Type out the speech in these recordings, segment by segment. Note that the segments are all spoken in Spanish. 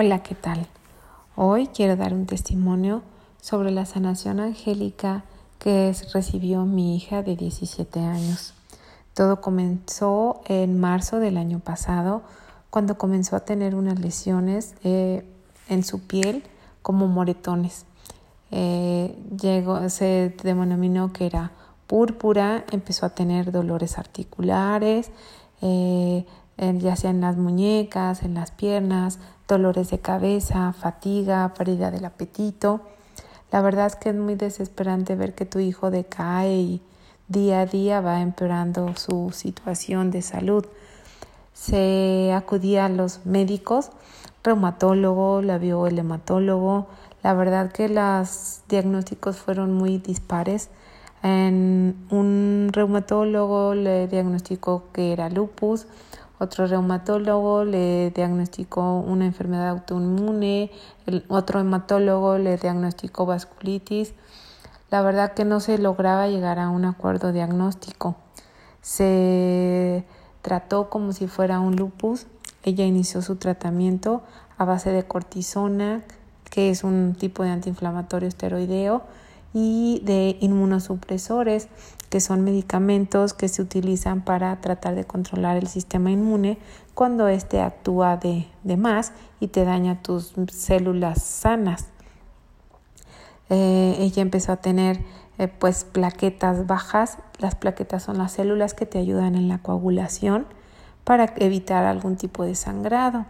Hola, ¿qué tal? Hoy quiero dar un testimonio sobre la sanación angélica que recibió mi hija de 17 años. Todo comenzó en marzo del año pasado, cuando comenzó a tener unas lesiones en su piel como moretones. Eh, llegó, se denominó que era púrpura, empezó a tener dolores articulares, eh, ya sea en las muñecas, en las piernas, dolores de cabeza, fatiga, pérdida del apetito. La verdad es que es muy desesperante ver que tu hijo decae y día a día va empeorando su situación de salud. Se acudía a los médicos, reumatólogo, la vio el hematólogo. La verdad que los diagnósticos fueron muy dispares. En un reumatólogo le diagnosticó que era lupus, otro reumatólogo le diagnosticó una enfermedad autoinmune, el otro hematólogo le diagnosticó vasculitis. La verdad que no se lograba llegar a un acuerdo diagnóstico. Se trató como si fuera un lupus. Ella inició su tratamiento a base de cortisona, que es un tipo de antiinflamatorio esteroideo, y de inmunosupresores, que son medicamentos que se utilizan para tratar de controlar el sistema inmune cuando éste actúa de, de, más y te daña tus células sanas. Eh, ella empezó a tener eh, pues plaquetas bajas. Las plaquetas son las células que te ayudan en la coagulación para evitar algún tipo de sangrado.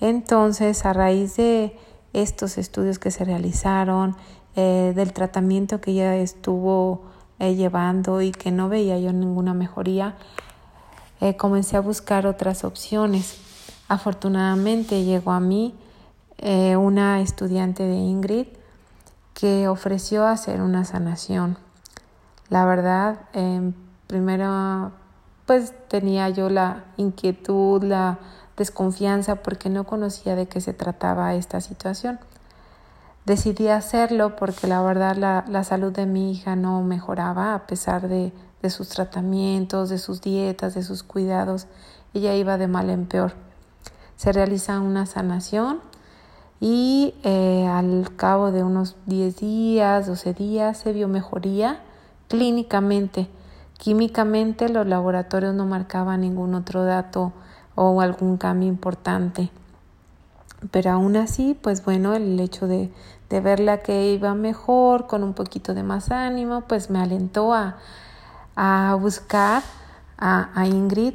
Entonces, a raíz de estos estudios que se realizaron, eh, del tratamiento que ella estuvo eh, llevando y que no veía yo ninguna mejoría, eh, comencé a buscar otras opciones. Afortunadamente llegó a mí una estudiante de Ingrid que ofreció hacer una sanación. La verdad, primero pues tenía yo la inquietud, la desconfianza porque no conocía de qué se trataba esta situación. Decidí hacerlo porque la verdad la, la salud de mi hija no mejoraba a pesar de, de, sus tratamientos, de sus dietas, de sus cuidados. Ella iba de mal en peor. Se realiza una sanación y eh, al cabo de unos 10 días, 12 días se vio mejoría clínicamente. Químicamente los laboratorios no marcaban ningún otro dato o algún cambio importante. Pero aún así, pues bueno, el hecho de, de verla que iba mejor, con un poquito de más ánimo, pues me alentó a, a buscar a, Ingrid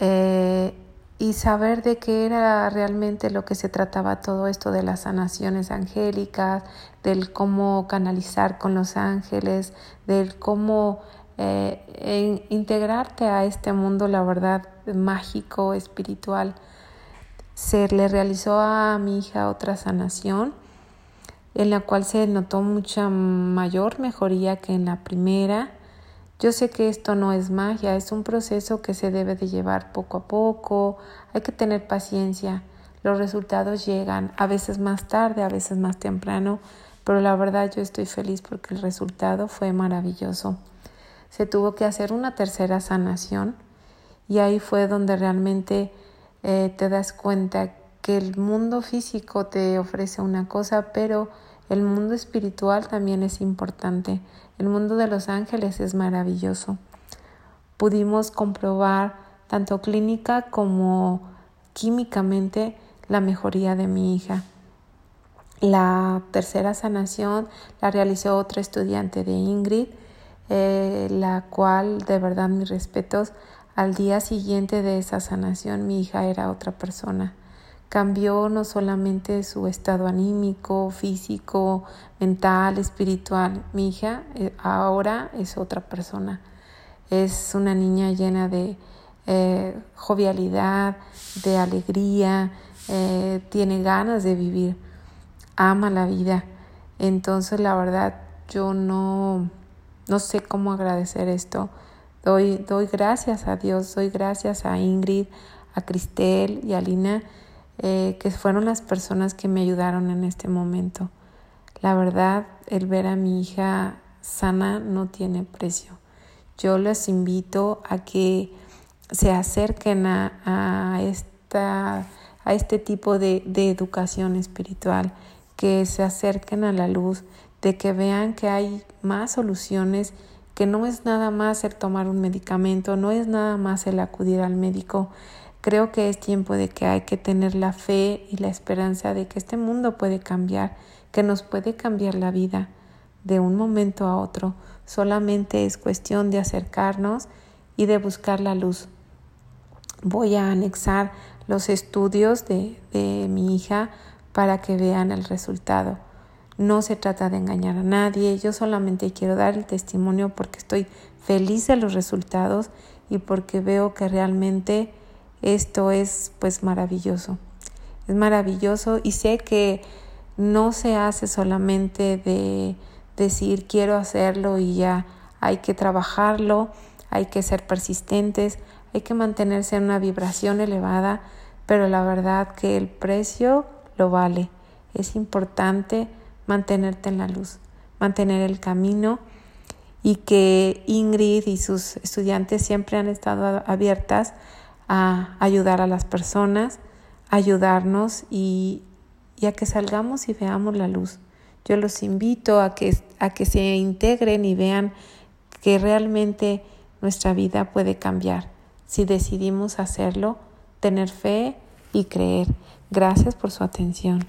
eh, y saber de qué era realmente lo que se trataba todo esto de las sanaciones angélicas, del cómo canalizar con los ángeles, del cómo eh, integrarte a este mundo, la verdad, mágico, espiritual se le realizó a mi hija otra sanación en la cual se notó mucha mayor mejoría que en la primera. Yo sé que esto no es magia, es un proceso que se debe de llevar poco a poco, hay que tener paciencia. Los resultados llegan a veces más tarde, a veces más temprano, pero la verdad yo estoy feliz porque el resultado fue maravilloso. Se tuvo que hacer una tercera sanación y ahí fue donde realmente eh, te das cuenta que el mundo físico te ofrece una cosa, pero el mundo espiritual también es importante. El mundo de los ángeles es maravilloso. Pudimos comprobar tanto clínica como químicamente la mejoría de mi hija. La tercera sanación la realizó otra estudiante de Ingrid, eh, la cual de verdad mis respetos al día siguiente de esa sanación mi hija era otra persona. Cambió no solamente su estado anímico, físico, mental, espiritual. Mi hija eh, ahora es otra persona. Es una niña llena de eh, jovialidad, de alegría, eh, tiene ganas de vivir, ama la vida. Entonces la verdad yo no, no sé cómo agradecer esto Doy, gracias a Dios, doy gracias a Ingrid, a Cristel y a Lina, eh, que fueron las personas que me ayudaron en este momento. La verdad, el ver a mi hija sana no tiene precio. Yo les invito a que se acerquen a, esta a este tipo de, de educación espiritual, que se acerquen a la luz, de que vean que hay más soluciones, que no es nada más el tomar un medicamento, no es nada más el acudir al médico. Creo que es tiempo de que hay que tener la fe y la esperanza de que este mundo puede cambiar, que nos puede cambiar la vida de un momento a otro. Solamente es cuestión de acercarnos y de buscar la luz. Voy a anexar los estudios de, de mi hija para que vean el resultado. No se trata de engañar a nadie, yo solamente quiero dar el testimonio porque estoy feliz de los resultados y porque veo que realmente esto es pues maravilloso. Es maravilloso y sé que no se hace solamente de decir quiero hacerlo y ya hay que trabajarlo, hay que ser persistentes, hay que mantenerse en una vibración elevada, pero la verdad que el precio lo vale. Es importante mantenerte en la luz, mantener el camino y que Ingrid y sus estudiantes siempre han estado abiertas a ayudar a las personas, ayudarnos y, y a que salgamos y veamos la luz. Yo los invito a que, a que se integren y vean que realmente nuestra vida puede cambiar si decidimos hacerlo, tener fe y creer. Gracias por su atención.